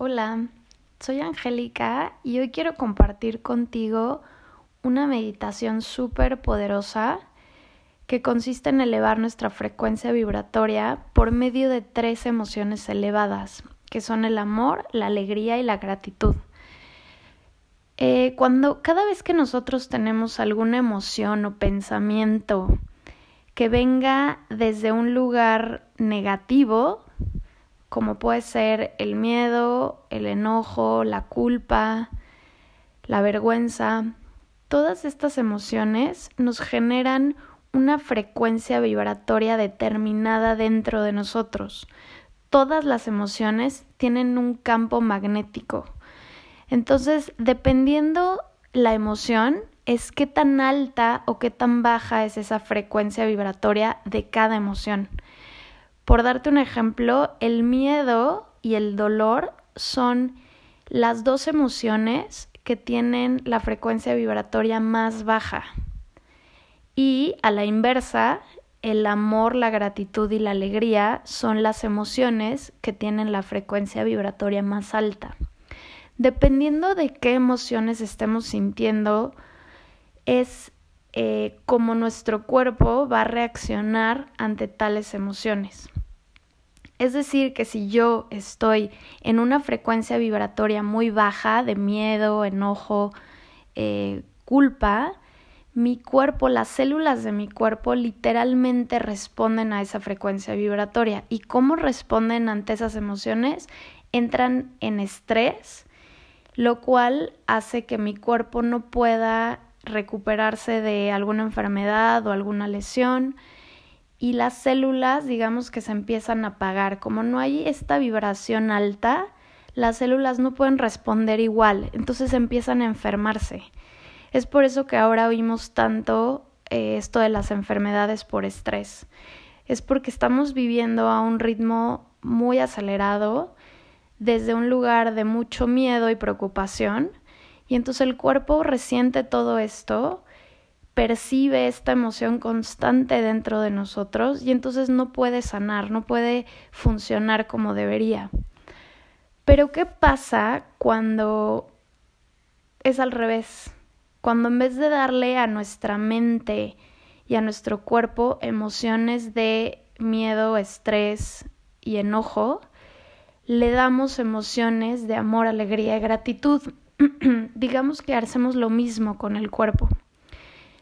Hola, soy Angélica y hoy quiero compartir contigo una meditación súper poderosa que consiste en elevar nuestra frecuencia vibratoria por medio de tres emociones elevadas, que son el amor, la alegría y la gratitud. Eh, cuando cada vez que nosotros tenemos alguna emoción o pensamiento que venga desde un lugar negativo, como puede ser el miedo, el enojo, la culpa, la vergüenza. Todas estas emociones nos generan una frecuencia vibratoria determinada dentro de nosotros. Todas las emociones tienen un campo magnético. Entonces, dependiendo la emoción, es qué tan alta o qué tan baja es esa frecuencia vibratoria de cada emoción. Por darte un ejemplo, el miedo y el dolor son las dos emociones que tienen la frecuencia vibratoria más baja. Y a la inversa, el amor, la gratitud y la alegría son las emociones que tienen la frecuencia vibratoria más alta. Dependiendo de qué emociones estemos sintiendo, es eh, cómo nuestro cuerpo va a reaccionar ante tales emociones. Es decir, que si yo estoy en una frecuencia vibratoria muy baja de miedo, enojo, eh, culpa, mi cuerpo, las células de mi cuerpo literalmente responden a esa frecuencia vibratoria. ¿Y cómo responden ante esas emociones? Entran en estrés, lo cual hace que mi cuerpo no pueda recuperarse de alguna enfermedad o alguna lesión y las células, digamos que se empiezan a apagar. Como no hay esta vibración alta, las células no pueden responder igual, entonces empiezan a enfermarse. Es por eso que ahora oímos tanto eh, esto de las enfermedades por estrés. Es porque estamos viviendo a un ritmo muy acelerado, desde un lugar de mucho miedo y preocupación, y entonces el cuerpo resiente todo esto percibe esta emoción constante dentro de nosotros y entonces no puede sanar, no puede funcionar como debería. Pero ¿qué pasa cuando es al revés? Cuando en vez de darle a nuestra mente y a nuestro cuerpo emociones de miedo, estrés y enojo, le damos emociones de amor, alegría y gratitud. Digamos que hacemos lo mismo con el cuerpo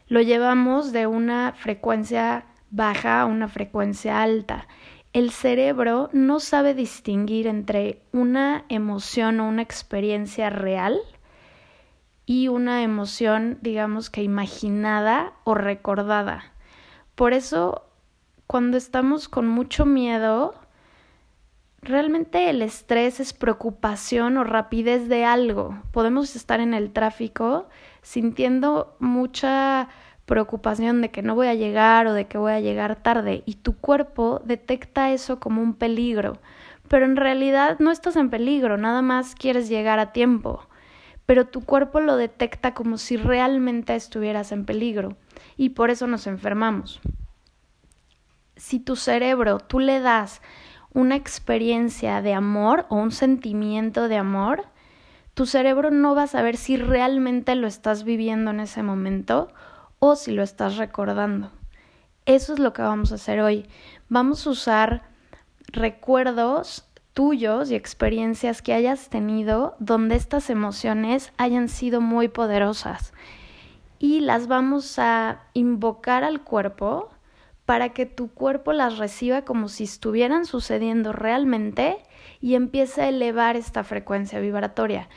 lo llevamos de una frecuencia baja a una frecuencia alta. El cerebro no sabe distinguir entre una emoción o una experiencia real y una emoción, digamos que imaginada o recordada. Por eso, cuando estamos con mucho miedo, realmente el estrés es preocupación o rapidez de algo. Podemos estar en el tráfico sintiendo mucha preocupación de que no voy a llegar o de que voy a llegar tarde y tu cuerpo detecta eso como un peligro, pero en realidad no estás en peligro, nada más quieres llegar a tiempo, pero tu cuerpo lo detecta como si realmente estuvieras en peligro y por eso nos enfermamos. Si tu cerebro tú le das una experiencia de amor o un sentimiento de amor, tu cerebro no va a saber si realmente lo estás viviendo en ese momento o si lo estás recordando. Eso es lo que vamos a hacer hoy. Vamos a usar recuerdos tuyos y experiencias que hayas tenido donde estas emociones hayan sido muy poderosas y las vamos a invocar al cuerpo para que tu cuerpo las reciba como si estuvieran sucediendo realmente y empiece a elevar esta frecuencia vibratoria.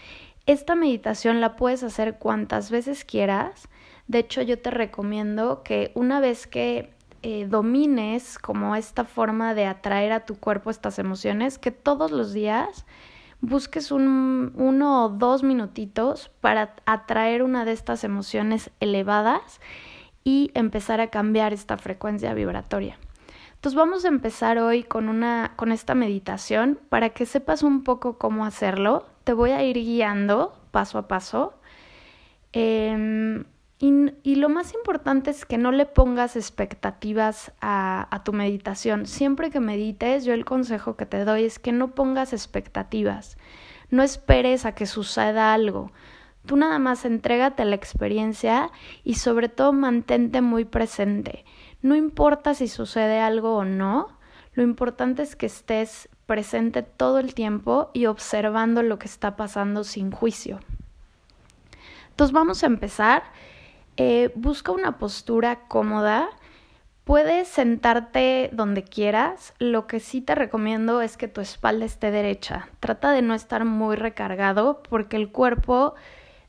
Esta meditación la puedes hacer cuantas veces quieras. De hecho, yo te recomiendo que una vez que eh, domines como esta forma de atraer a tu cuerpo estas emociones, que todos los días busques un, uno o dos minutitos para atraer una de estas emociones elevadas y empezar a cambiar esta frecuencia vibratoria. Entonces vamos a empezar hoy con una con esta meditación para que sepas un poco cómo hacerlo. Te voy a ir guiando paso a paso. Em, y, lo más importante es que no le pongas expectativas a, a, tu meditación. Siempre que medites, yo el consejo que te doy es que no pongas expectativas. No esperes a que suceda algo. Tú nada más entrégate a la experiencia y sobre todo mantente muy presente. No importa si sucede algo o no, lo importante es que estés presente todo el tiempo y observando lo que está pasando sin juicio. Entonces vamos a empezar. Eh, busca una postura cómoda. Puedes sentarte donde quieras. Lo que sí te recomiendo es que tu espalda esté derecha. Trata de no estar muy recargado porque el cuerpo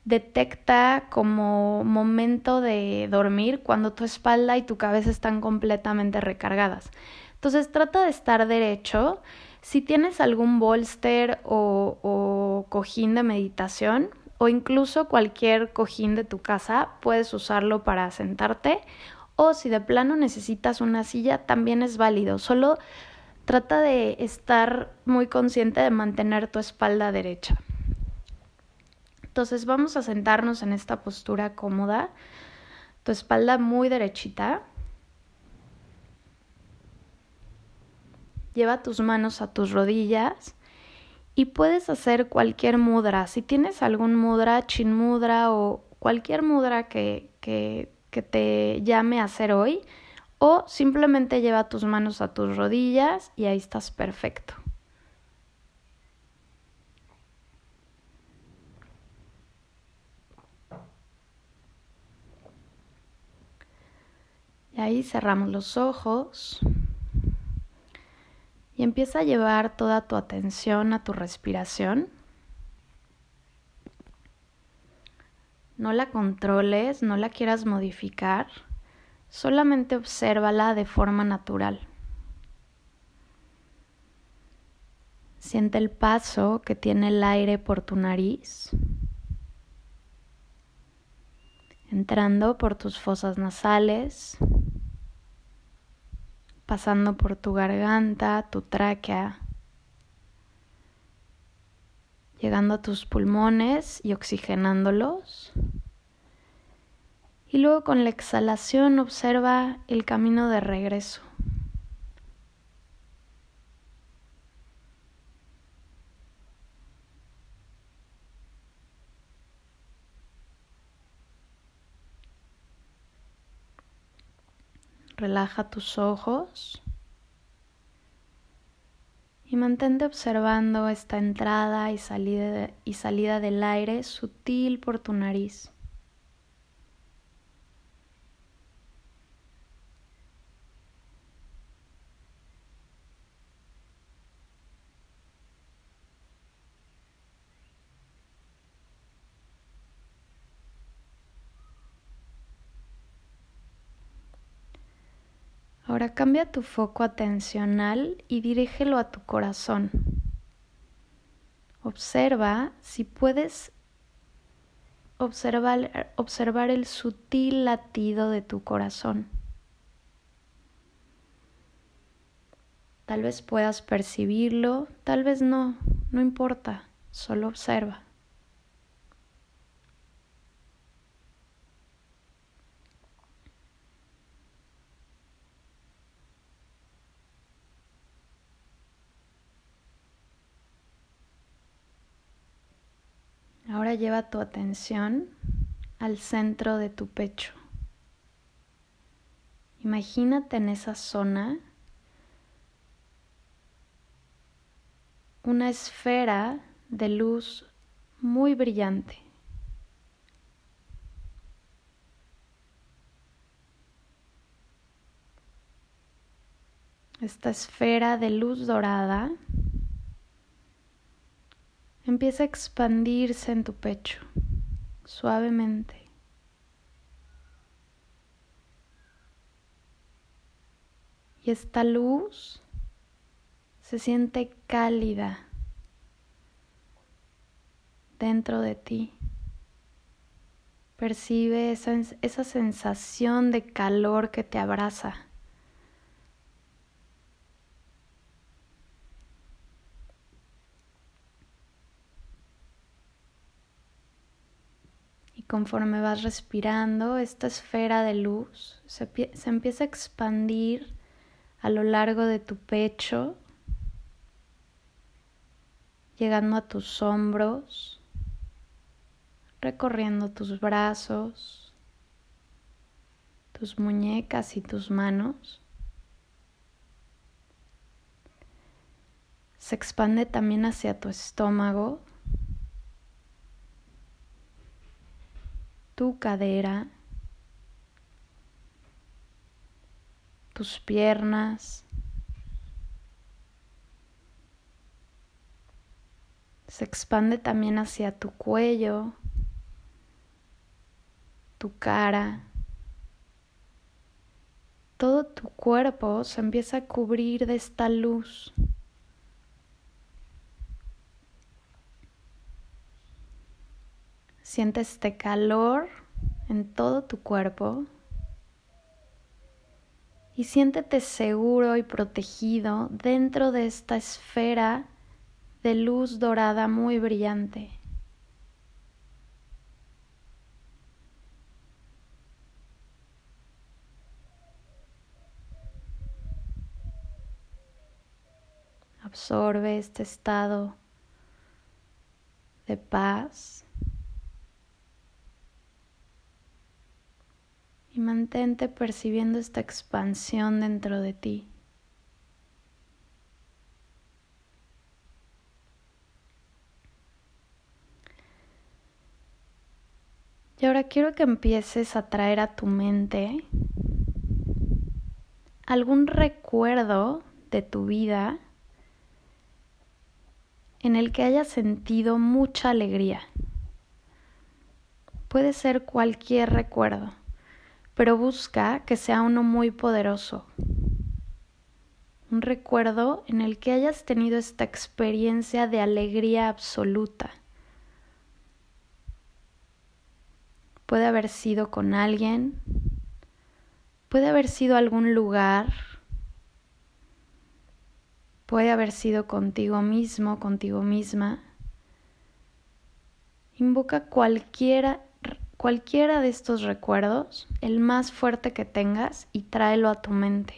detecta como momento de dormir cuando tu espalda y tu cabeza están completamente recargadas. Entonces trata de estar derecho. Si tienes algún bolster o, o cojín de meditación o incluso cualquier cojín de tu casa, puedes usarlo para sentarte o si de plano necesitas una silla, también es válido. Solo trata de estar muy consciente de mantener tu espalda derecha. Entonces vamos a sentarnos en esta postura cómoda, tu espalda muy derechita. Lleva tus manos a tus rodillas y puedes hacer cualquier mudra. Si tienes algún mudra, chin mudra o cualquier mudra que, que, te llame a hacer hoy, o simplemente lleva tus manos a tus rodillas y ahí estás perfecto. Y ahí cerramos los ojos y empieza a llevar toda tu atención a tu respiración. No la controles, no la quieras modificar, solamente obsérvala de forma natural. Siente el paso que tiene el aire por tu nariz entrando por tus fosas nasales, pasando por tu garganta, tu tráquea, llegando a tus pulmones y oxigenándolos. Y luego con la exhalación observa el camino de regreso. Relaja tus ojos y mantente observando esta entrada y salida, y salida del aire sutil por tu nariz. Cambia tu foco atencional y dirígelo a tu corazón. Observa si puedes observar, observar el sutil latido de tu corazón. Tal vez puedas percibirlo, tal vez no, no importa, solo observa. Lleva tu atención al centro de tu pecho. Imagínate en esa zona una esfera de luz muy brillante. Esta esfera de luz dorada empieza a expandirse en tu pecho suavemente. Y esta luz se siente cálida dentro de ti. Percibe esa, esa sensación de calor que te abraza. Conforme vas respirando, esta esfera de luz se, se, empieza a expandir a lo largo de tu pecho, llegando a tus hombros, recorriendo tus brazos, tus muñecas y tus manos. Se expande también hacia tu estómago, tu cadera, tus piernas, se expande también hacia tu cuello, tu cara. Todo tu cuerpo se empieza a cubrir de esta luz. Siente este calor en todo tu cuerpo y siéntete seguro y protegido dentro de esta esfera de luz dorada muy brillante. Absorbe este estado de paz mantente percibiendo esta expansión dentro de ti. Y ahora quiero que empieces a traer a tu mente algún recuerdo de tu vida en el que hayas sentido mucha alegría. Puede ser cualquier recuerdo, pero busca que sea uno muy poderoso. Un recuerdo en el que hayas tenido esta experiencia de alegría absoluta. Puede haber sido con alguien, puede haber sido algún lugar, puede haber sido contigo mismo, contigo misma. Invoca cualquiera, cualquiera de estos recuerdos, el más fuerte que tengas, y tráelo a tu mente.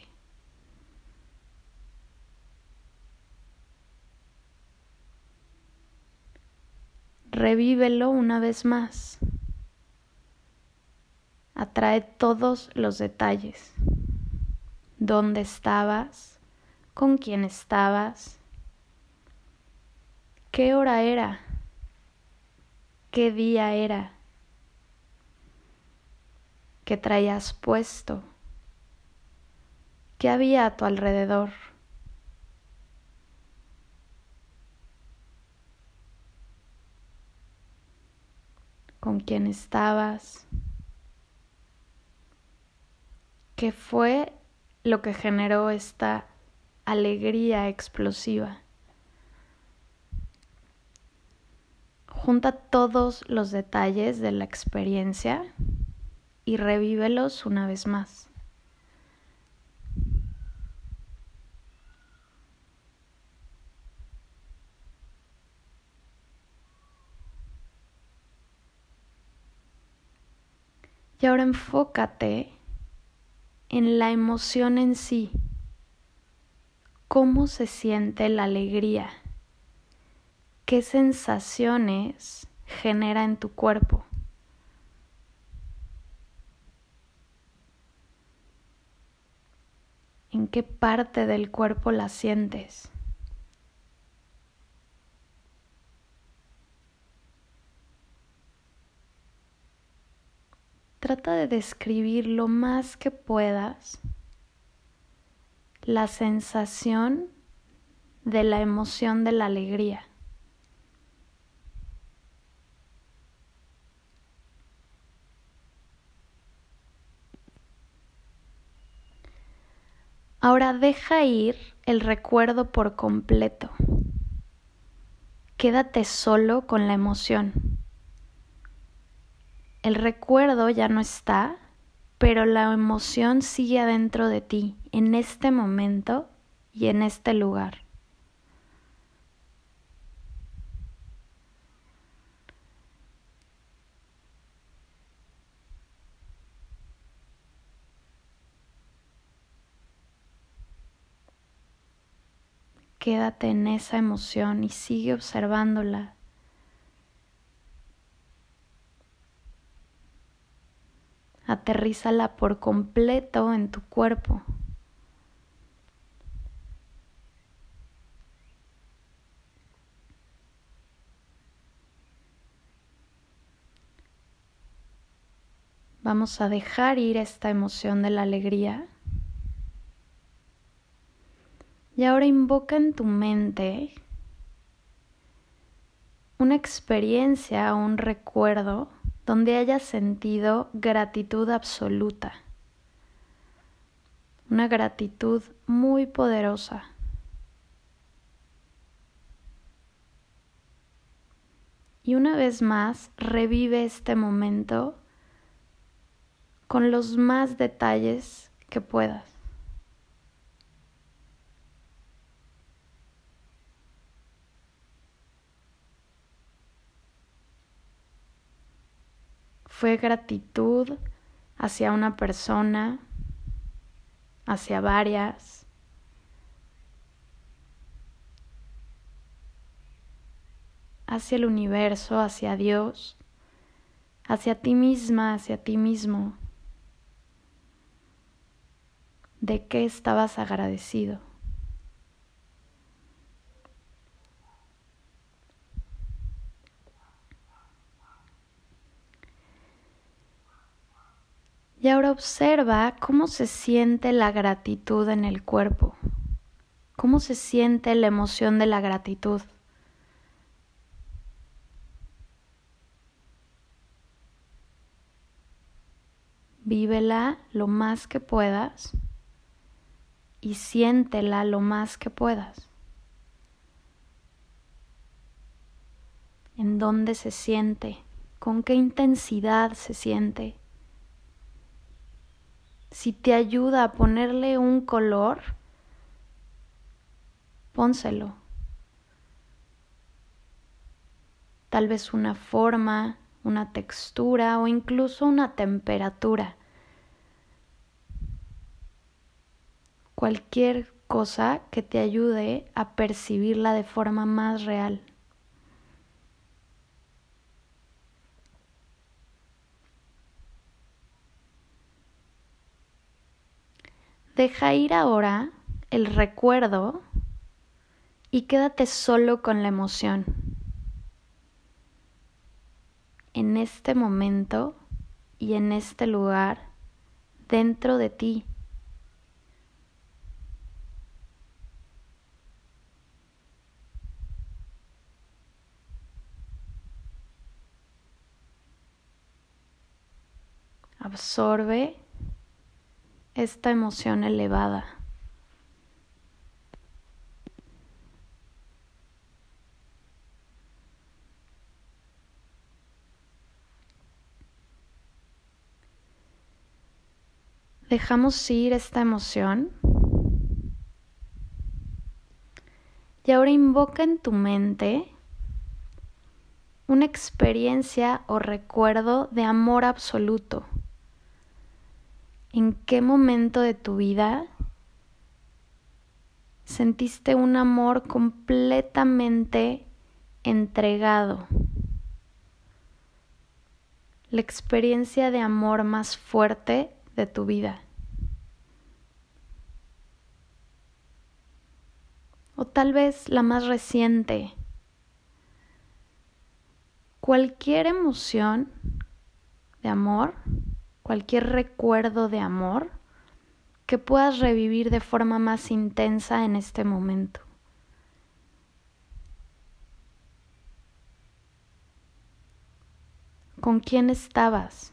Revívelo una vez más atrae todos los detalles. ¿Dónde estabas? ¿Con quién estabas? ¿Qué hora era? ¿Qué día era? ¿Qué traías puesto? ¿Qué había a tu alrededor? ¿Con quién estabas? ¿Qué fue lo que generó esta alegría explosiva? Junta todos los detalles de la experiencia y revívelos una vez más. Y ahora enfócate en la emoción en sí. ¿Cómo se siente la alegría? ¿Qué sensaciones genera en tu cuerpo? ¿En qué parte del cuerpo la sientes? trata de describir lo más que puedas la sensación de la emoción de la alegría. Ahora deja ir el recuerdo por completo. Quédate solo con la emoción el recuerdo ya no está, pero la emoción sigue adentro de ti, en este momento y en este lugar. Quédate en esa emoción y sigue observándola. Aterrízala por completo en tu cuerpo. Vamos a dejar ir esta emoción de la alegría. Y ahora invoca en tu mente una experiencia o un recuerdo donde hayas sentido gratitud absoluta. Una gratitud muy poderosa. Y una vez más, revive este momento con los más detalles que puedas. Fue gratitud hacia una persona, hacia varias. hacia el universo, hacia Dios, hacia ti misma, hacia ti mismo. ¿De qué estabas agradecido? Y ahora observa cómo se siente la gratitud en el cuerpo, cómo se siente la emoción de la gratitud. Vívela lo más que puedas y siéntela lo más que puedas. ¿En dónde se siente? ¿Con qué intensidad se siente? Si te ayuda a ponerle un color, pónselo. Tal vez una forma, una textura o incluso una temperatura. cualquier cosa que te ayude a percibirla de forma más real. Deja ir ahora el recuerdo y quédate solo con la emoción. En este momento y en este lugar dentro de ti. absorbe esta emoción elevada. Dejamos ir esta emoción y ahora invoca en tu mente una experiencia o recuerdo de amor absoluto. ¿En qué momento de tu vida sentiste un amor completamente entregado? La experiencia de amor más fuerte de tu vida. O tal vez la más reciente. Cualquier emoción de amor cualquier recuerdo de amor que puedas revivir de forma más intensa en este momento. ¿Con quién estabas?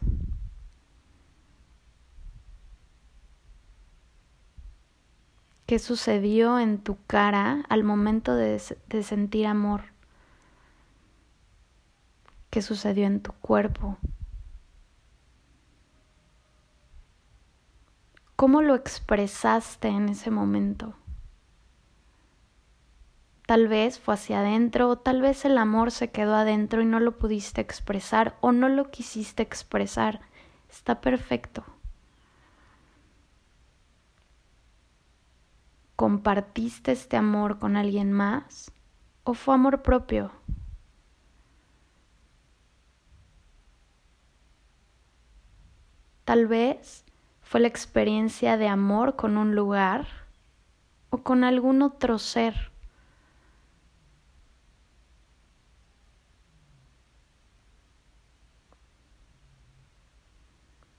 ¿Qué sucedió en tu cara al momento de, de sentir amor? ¿Qué sucedió en tu cuerpo? ¿Cómo lo expresaste en ese momento? Tal vez fue hacia adentro o tal vez el amor se quedó adentro y no lo pudiste expresar o no lo quisiste expresar. Está perfecto. ¿Compartiste este amor con alguien más o fue amor propio? Tal vez fue la experiencia de amor con un lugar o con algún otro ser.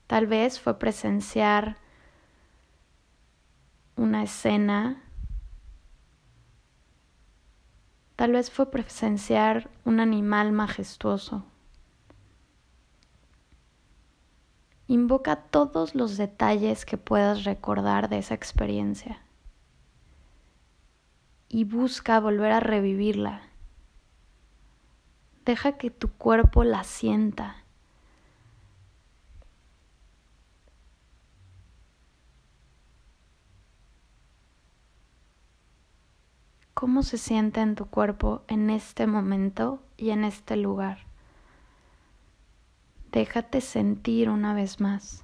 Tal vez fue presenciar una escena. Tal vez fue presenciar un animal majestuoso. Invoca todos los detalles que puedas recordar de esa experiencia y busca volver a revivirla. Deja que tu cuerpo la sienta. ¿Cómo se siente en tu cuerpo en este momento y en este lugar? Déjate sentir una vez más.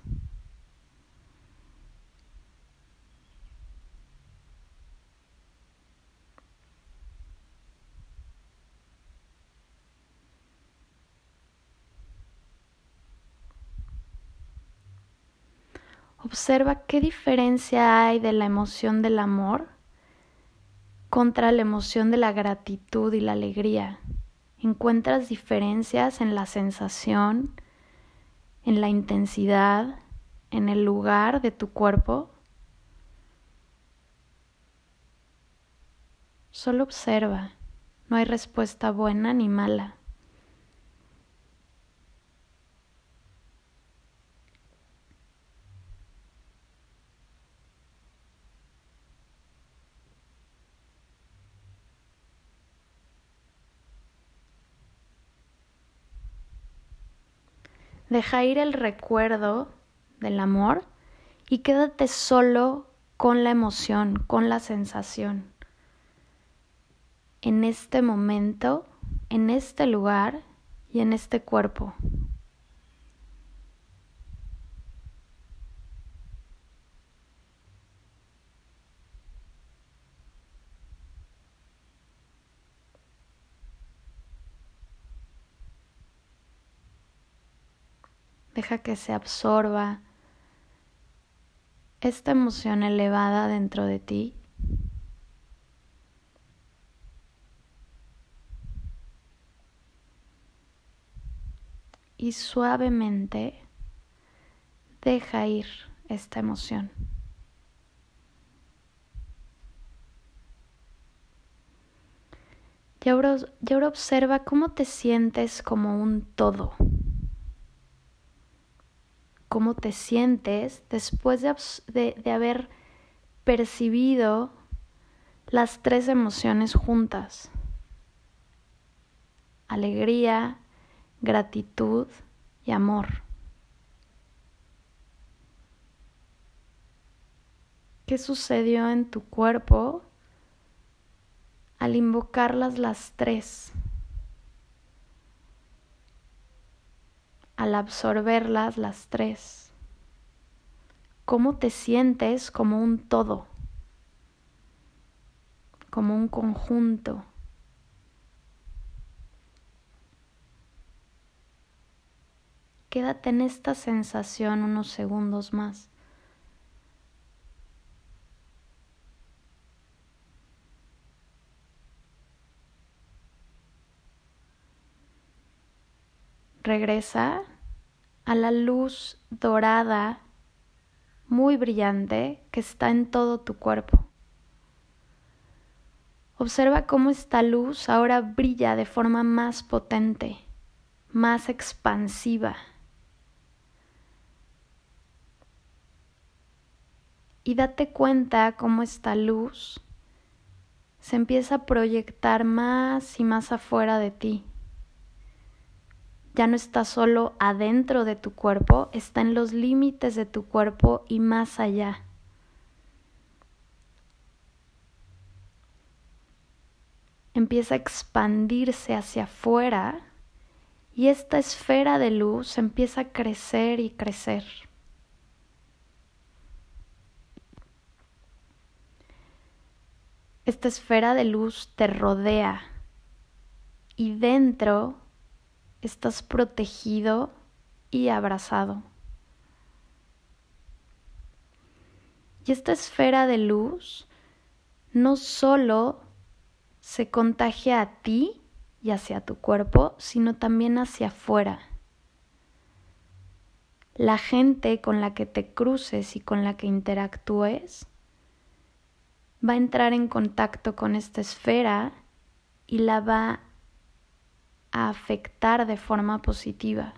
Observa qué diferencia hay de la emoción del amor contra la emoción de la gratitud y la alegría. Encuentras diferencias en la sensación, en la intensidad, en el lugar de tu cuerpo. Solo observa, no hay respuesta buena ni mala. Deja ir el recuerdo del amor y quédate solo con la emoción, con la sensación. En este momento, en este lugar y en este cuerpo. Deja que se absorba esta emoción elevada dentro de ti. Y suavemente deja ir esta emoción. Y ahora, observa cómo te sientes como un todo cómo te sientes después de, de, haber percibido las tres emociones juntas. Alegría, gratitud y amor. ¿Qué sucedió en tu cuerpo al invocarlas las tres? Al absorberlas las tres? ¿Cómo te sientes como un todo? Como un conjunto. Quédate en esta sensación unos segundos más. Regresa a la luz dorada muy brillante que está en todo tu cuerpo. Observa cómo esta luz ahora brilla de forma más potente, más expansiva. Y date cuenta cómo esta luz se empieza a proyectar más y más afuera de ti ya no está solo adentro de tu cuerpo, está en los límites de tu cuerpo y más allá. Empieza a expandirse hacia afuera y esta esfera de luz empieza a crecer y crecer. esta esfera de luz te rodea y dentro estás protegido y abrazado. Y esta esfera de luz no solo se contagia a ti y hacia tu cuerpo, sino también hacia afuera. La gente con la que te cruces y con la que interactúes va a entrar en contacto con esta esfera y la va a afectar de forma positiva.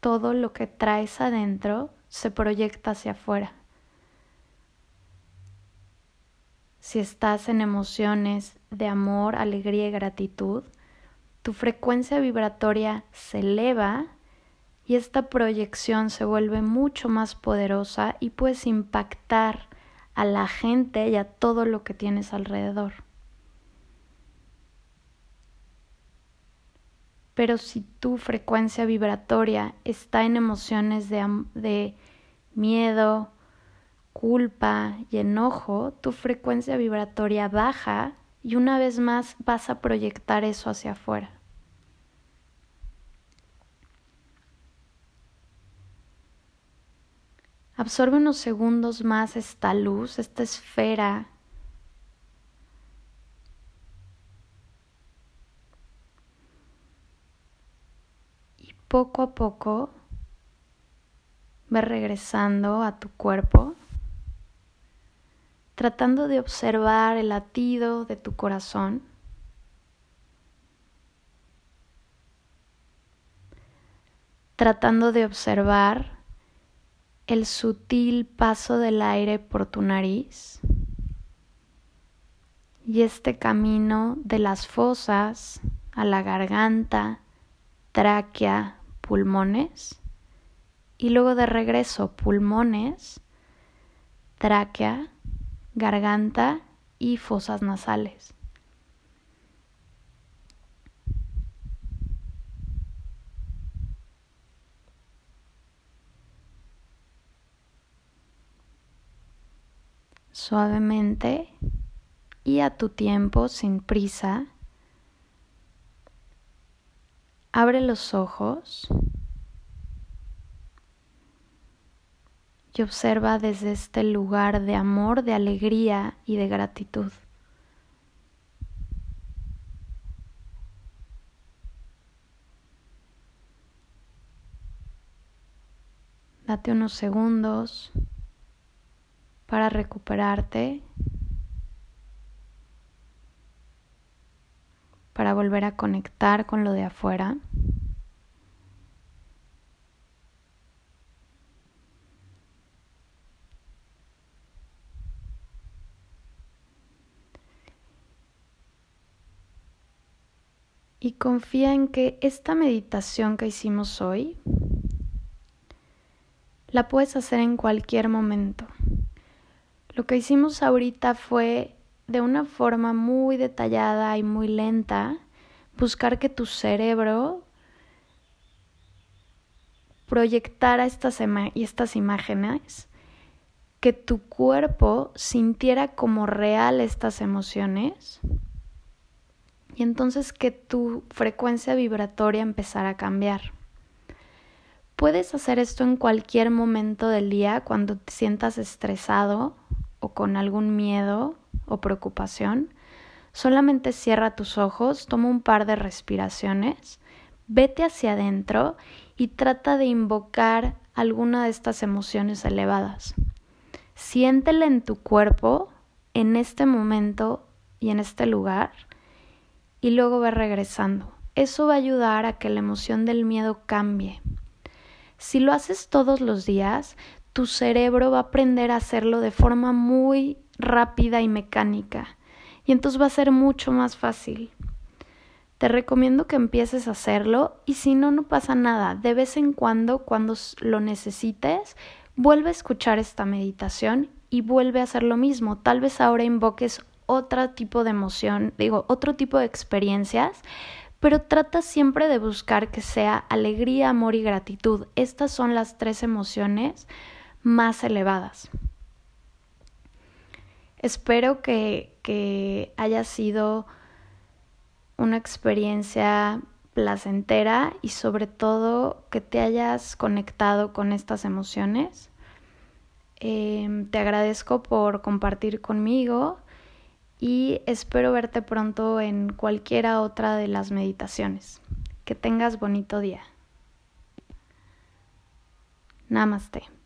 Todo lo que traes adentro se proyecta hacia afuera. Si estás en emociones de amor, alegría y gratitud, tu frecuencia vibratoria se eleva y esta proyección se vuelve mucho más poderosa y puedes impactar a la gente y a todo lo que tienes alrededor. Pero si tu frecuencia vibratoria está en emociones de, de miedo, culpa y enojo, tu frecuencia vibratoria baja y una vez más vas a proyectar eso hacia afuera. Absorbe unos segundos más esta luz, esta esfera. Y poco a poco ve regresando a tu cuerpo, tratando de observar el latido de tu corazón. Tratando de observar el sutil paso del aire por tu nariz y este camino de las fosas a la garganta, tráquea, pulmones y luego de regreso pulmones, tráquea, garganta y fosas nasales. Suavemente y a tu tiempo, sin prisa. Abre los ojos y observa desde este lugar de amor, de alegría y de gratitud. Date unos segundos para recuperarte, para volver a conectar con lo de afuera. Y confía en que esta meditación que hicimos hoy la puedes hacer en cualquier momento. Lo que hicimos ahorita fue de una forma muy detallada y muy lenta buscar que tu cerebro proyectara estas, estas imágenes, que tu cuerpo sintiera como real estas emociones y entonces que tu frecuencia vibratoria empezara a cambiar. Puedes hacer esto en cualquier momento del día cuando te sientas estresado o con algún miedo o preocupación, solamente cierra tus ojos, toma un par de respiraciones, vete hacia adentro y trata de invocar alguna de estas emociones elevadas. Siéntela en tu cuerpo, en este momento y en este lugar, y luego ve regresando. Eso va a ayudar a que la emoción del miedo cambie. Si lo haces todos los días, tu cerebro va a aprender a hacerlo de forma muy rápida y mecánica. Y entonces va a ser mucho más fácil. Te recomiendo que empieces a hacerlo y si no, no pasa nada. De vez en cuando, cuando lo necesites, vuelve a escuchar esta meditación y vuelve a hacer lo mismo. Tal vez ahora invoques otro tipo de emoción, digo, otro tipo de experiencias, pero trata siempre de buscar que sea alegría, amor y gratitud. Estas son las tres emociones más elevadas. Espero que, haya sido una experiencia placentera y sobre todo que te hayas conectado con estas emociones. Em, te agradezco por compartir conmigo y espero verte pronto en cualquiera otra de las meditaciones. Que tengas bonito día. Namaste.